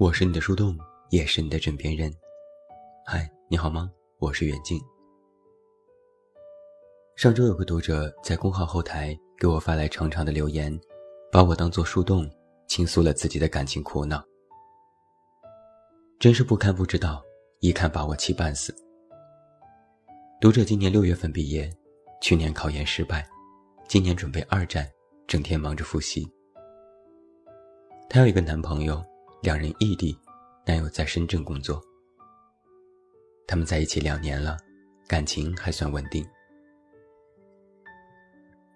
我是你的树洞，也是你的枕边人。嗨，你好吗？我是远近。上周有个读者在公号后台给我发来长长的留言，把我当做树洞，倾诉了自己的感情苦恼。真是不看不知道，一看把我气半死。读者今年六月份毕业，去年考研失败，今年准备二战，整天忙着复习。她有一个男朋友，两人异地，男友在深圳工作。他们在一起两年了，感情还算稳定。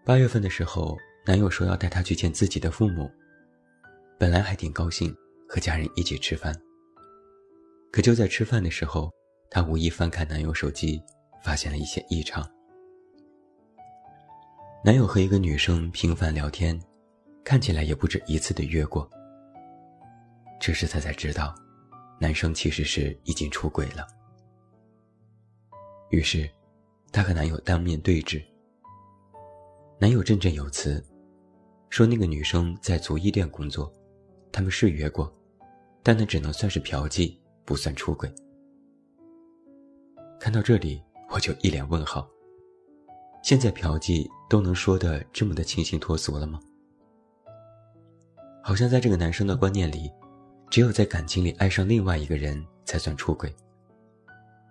八月份的时候，男友说要带她去见自己的父母，本来还挺高兴，和家人一起吃饭。可就在吃饭的时候，她无意翻看男友手机，发现了一些异常。男友和一个女生频繁聊天，看起来也不止一次的约过。这时她才知道，男生其实是已经出轨了。于是，她和男友当面对质。男友振振有词，说那个女生在足浴店工作，他们是约过，但那只能算是嫖妓，不算出轨。看到这里，我就一脸问号。现在嫖妓都能说的这么的清新脱俗了吗？好像在这个男生的观念里。只有在感情里爱上另外一个人才算出轨，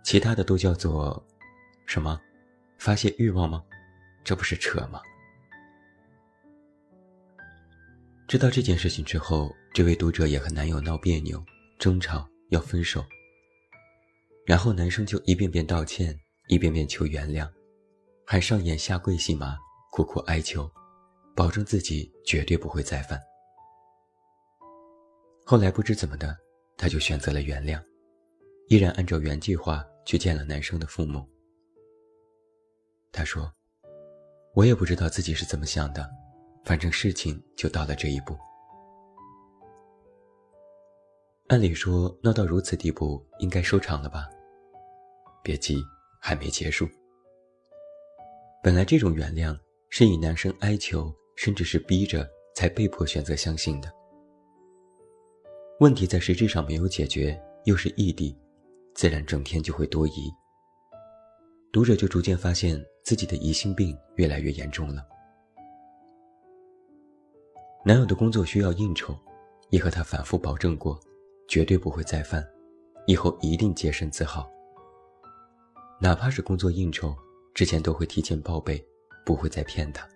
其他的都叫做什么？发泄欲望吗？这不是扯吗？知道这件事情之后，这位读者也和男友闹别扭、争吵，要分手。然后男生就一遍遍道歉，一遍遍求原谅，还上演下跪戏码，苦苦哀求，保证自己绝对不会再犯。后来不知怎么的，他就选择了原谅，依然按照原计划去见了男生的父母。他说：“我也不知道自己是怎么想的，反正事情就到了这一步。按理说闹到如此地步，应该收场了吧？别急，还没结束。本来这种原谅是以男生哀求，甚至是逼着，才被迫选择相信的。”问题在实质上没有解决，又是异地，自然整天就会多疑。读者就逐渐发现自己的疑心病越来越严重了。男友的工作需要应酬，也和他反复保证过，绝对不会再犯，以后一定洁身自好。哪怕是工作应酬，之前都会提前报备，不会再骗他。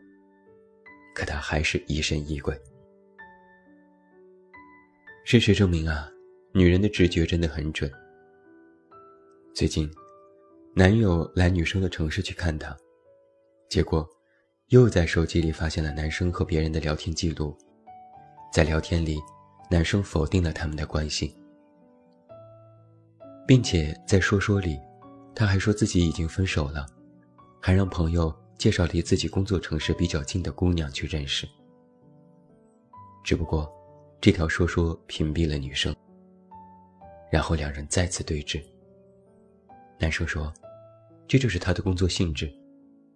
可他还是疑神疑鬼。事实证明啊，女人的直觉真的很准。最近，男友来女生的城市去看她，结果又在手机里发现了男生和别人的聊天记录。在聊天里，男生否定了他们的关系，并且在说说里，他还说自己已经分手了，还让朋友介绍离自己工作城市比较近的姑娘去认识。只不过。这条说说屏蔽了女生，然后两人再次对峙。男生说：“这就是他的工作性质，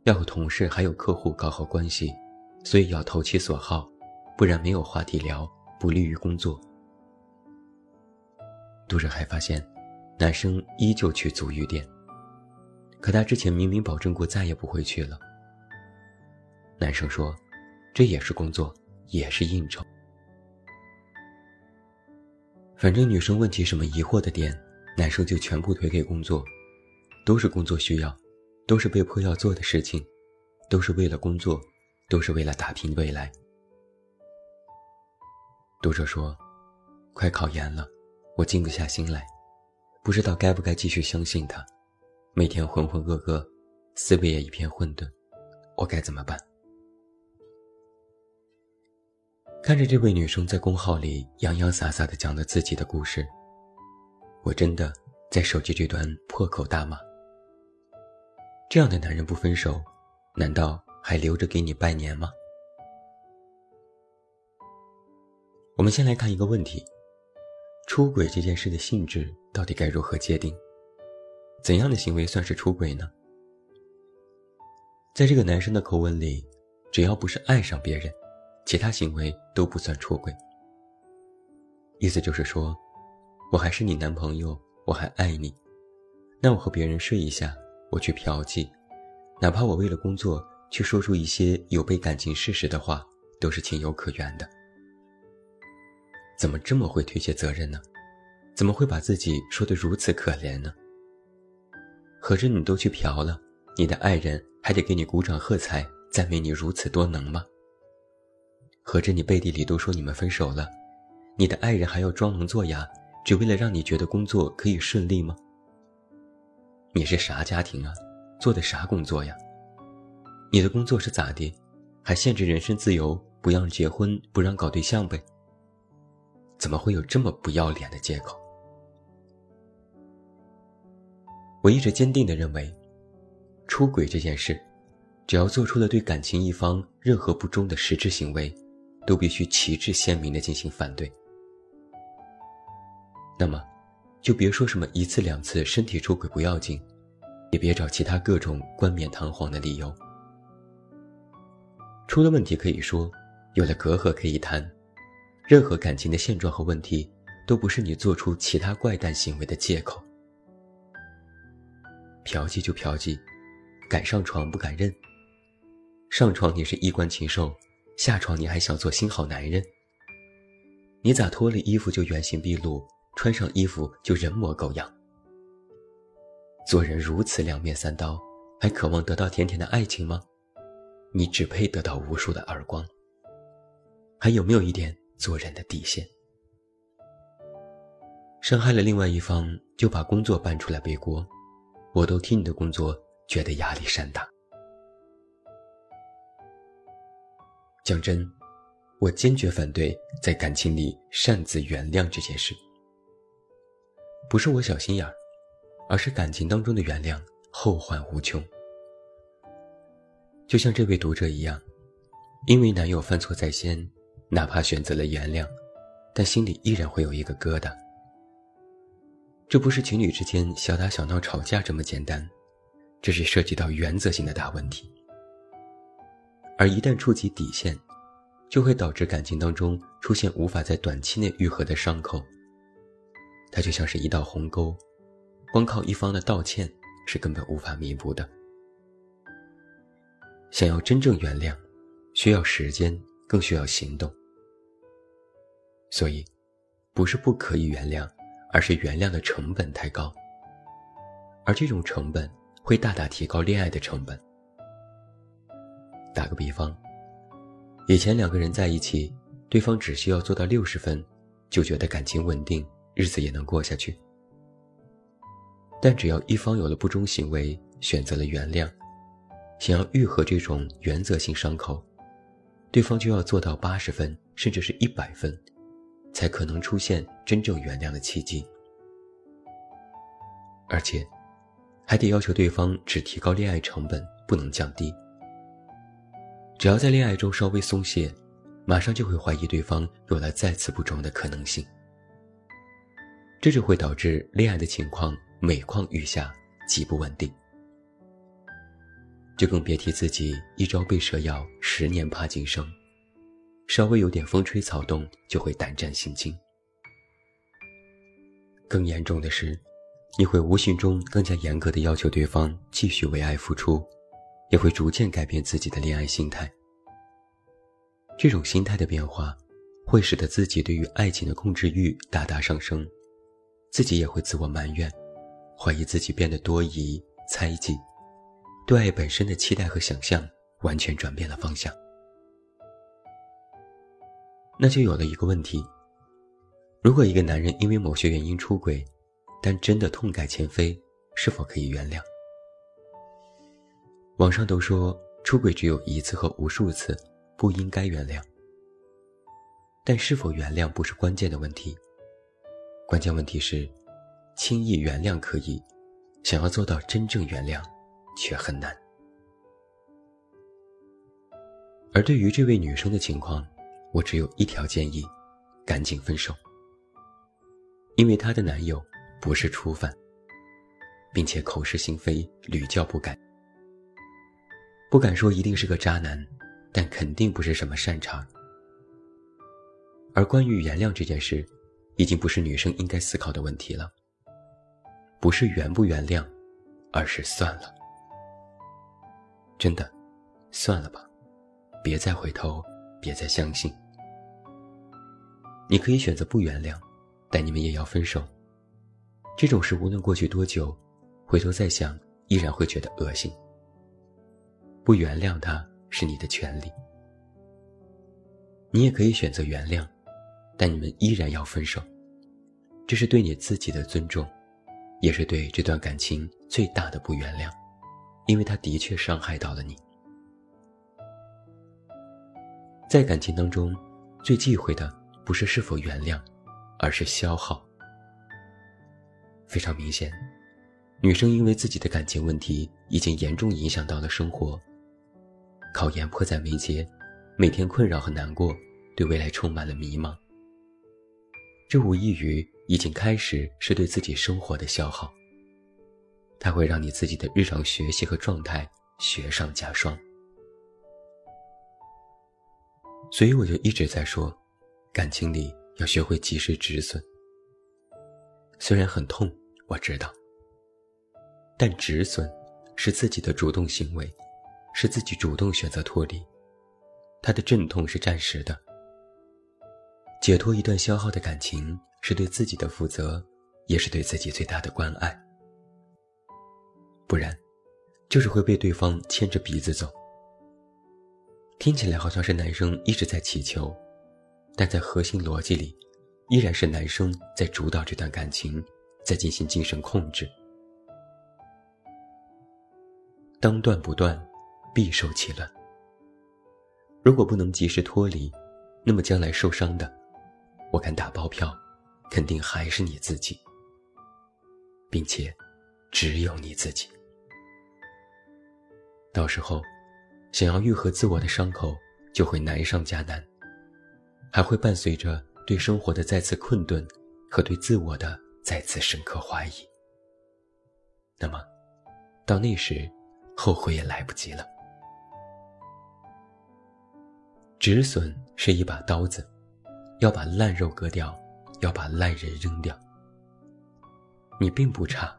要和同事还有客户搞好关系，所以要投其所好，不然没有话题聊，不利于工作。”读者还发现，男生依旧去足浴店，可他之前明明保证过再也不会去了。男生说：“这也是工作，也是应酬。”反正女生问起什么疑惑的点，男生就全部推给工作，都是工作需要，都是被迫要做的事情，都是为了工作，都是为了打拼未来。读者说：“快考研了，我静不下心来，不知道该不该继续相信他，每天浑浑噩噩，思维也一片混沌，我该怎么办？”看着这位女生在公号里洋洋洒洒地讲了自己的故事，我真的在手机这端破口大骂：这样的男人不分手，难道还留着给你拜年吗？我们先来看一个问题：出轨这件事的性质到底该如何界定？怎样的行为算是出轨呢？在这个男生的口吻里，只要不是爱上别人。其他行为都不算出轨，意思就是说，我还是你男朋友，我还爱你，那我和别人睡一下，我去嫖妓，哪怕我为了工作去说出一些有悖感情事实的话，都是情有可原的。怎么这么会推卸责任呢？怎么会把自己说得如此可怜呢？合着你都去嫖了，你的爱人还得给你鼓掌喝彩，赞美你如此多能吗？合着你背地里都说你们分手了，你的爱人还要装聋作哑？只为了让你觉得工作可以顺利吗？你是啥家庭啊？做的啥工作呀？你的工作是咋的？还限制人身自由，不让结婚，不让搞对象呗？怎么会有这么不要脸的借口？我一直坚定地认为，出轨这件事，只要做出了对感情一方任何不忠的实质行为，都必须旗帜鲜明地进行反对。那么，就别说什么一次两次身体出轨不要紧，也别找其他各种冠冕堂皇的理由。出了问题可以说，有了隔阂可以谈，任何感情的现状和问题，都不是你做出其他怪诞行为的借口。嫖妓就嫖妓，敢上床不敢认。上床你是衣冠禽兽，下床你还想做新好男人？你咋脱了衣服就原形毕露？穿上衣服就人模狗样，做人如此两面三刀，还渴望得到甜甜的爱情吗？你只配得到无数的耳光。还有没有一点做人的底线？伤害了另外一方，就把工作搬出来背锅，我都替你的工作觉得压力山大。讲真，我坚决反对在感情里擅自原谅这件事。不是我小心眼儿，而是感情当中的原谅后患无穷。就像这位读者一样，因为男友犯错在先，哪怕选择了原谅，但心里依然会有一个疙瘩。这不是情侣之间小打小闹吵架这么简单，这是涉及到原则性的大问题。而一旦触及底线，就会导致感情当中出现无法在短期内愈合的伤口。它就像是一道鸿沟，光靠一方的道歉是根本无法弥补的。想要真正原谅，需要时间，更需要行动。所以，不是不可以原谅，而是原谅的成本太高，而这种成本会大大提高恋爱的成本。打个比方，以前两个人在一起，对方只需要做到六十分，就觉得感情稳定。日子也能过下去，但只要一方有了不忠行为，选择了原谅，想要愈合这种原则性伤口，对方就要做到八十分，甚至是一百分，才可能出现真正原谅的契机。而且，还得要求对方只提高恋爱成本，不能降低。只要在恋爱中稍微松懈，马上就会怀疑对方有了再次不忠的可能性。这就会导致恋爱的情况每况愈下，极不稳定。就更别提自己一朝被蛇咬，十年怕井绳，稍微有点风吹草动就会胆战心惊。更严重的是，你会无形中更加严格的要求对方继续为爱付出，也会逐渐改变自己的恋爱心态。这种心态的变化，会使得自己对于爱情的控制欲大大上升。自己也会自我埋怨，怀疑自己变得多疑、猜忌，对爱本身的期待和想象完全转变了方向。那就有了一个问题：如果一个男人因为某些原因出轨，但真的痛改前非，是否可以原谅？网上都说出轨只有一次和无数次，不应该原谅。但是否原谅不是关键的问题。关键问题是，轻易原谅可以，想要做到真正原谅，却很难。而对于这位女生的情况，我只有一条建议：赶紧分手。因为她的男友不是初犯，并且口是心非，屡教不改。不敢说一定是个渣男，但肯定不是什么善茬。而关于原谅这件事，已经不是女生应该思考的问题了。不是原不原谅，而是算了。真的，算了吧，别再回头，别再相信。你可以选择不原谅，但你们也要分手。这种事无论过去多久，回头再想，依然会觉得恶心。不原谅他是你的权利。你也可以选择原谅，但你们依然要分手，这是对你自己的尊重，也是对这段感情最大的不原谅，因为他的确伤害到了你。在感情当中，最忌讳的不是是否原谅，而是消耗。非常明显，女生因为自己的感情问题已经严重影响到了生活，考研迫在眉睫。每天困扰和难过，对未来充满了迷茫。这无异于已经开始是对自己生活的消耗。它会让你自己的日常学习和状态雪上加霜。所以我就一直在说，感情里要学会及时止损。虽然很痛，我知道，但止损是自己的主动行为，是自己主动选择脱离。他的阵痛是暂时的，解脱一段消耗的感情是对自己的负责，也是对自己最大的关爱。不然，就是会被对方牵着鼻子走。听起来好像是男生一直在祈求，但在核心逻辑里，依然是男生在主导这段感情，在进行精神控制。当断不断，必受其乱。如果不能及时脱离，那么将来受伤的，我敢打包票，肯定还是你自己，并且只有你自己。到时候，想要愈合自我的伤口就会难上加难，还会伴随着对生活的再次困顿和对自我的再次深刻怀疑。那么，到那时，后悔也来不及了。止损是一把刀子，要把烂肉割掉，要把烂人扔掉。你并不差，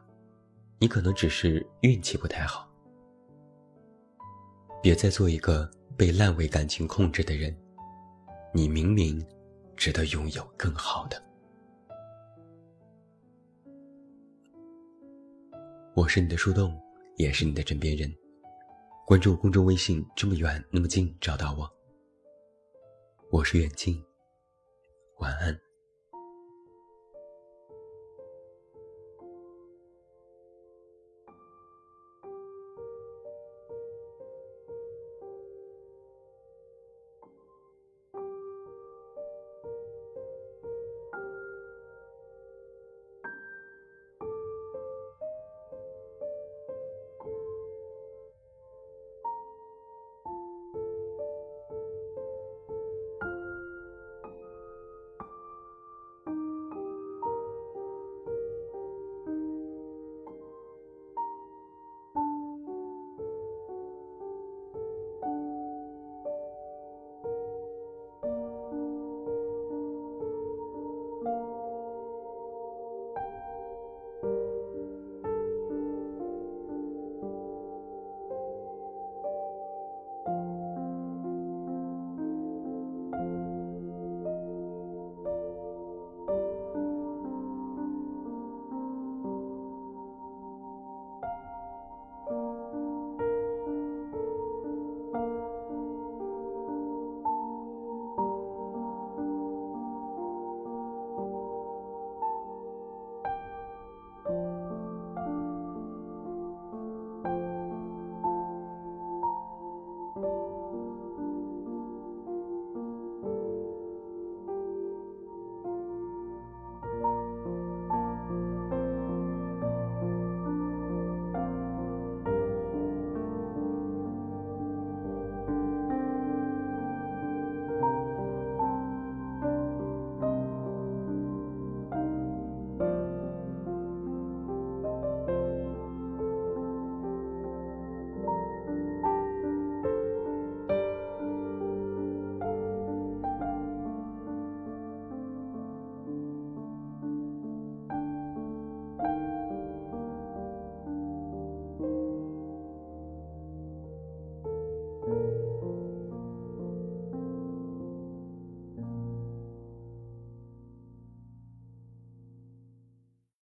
你可能只是运气不太好。别再做一个被烂尾感情控制的人，你明明值得拥有更好的。我是你的树洞，也是你的枕边人。关注公众微信，这么远那么近，找到我。我是远近，晚安。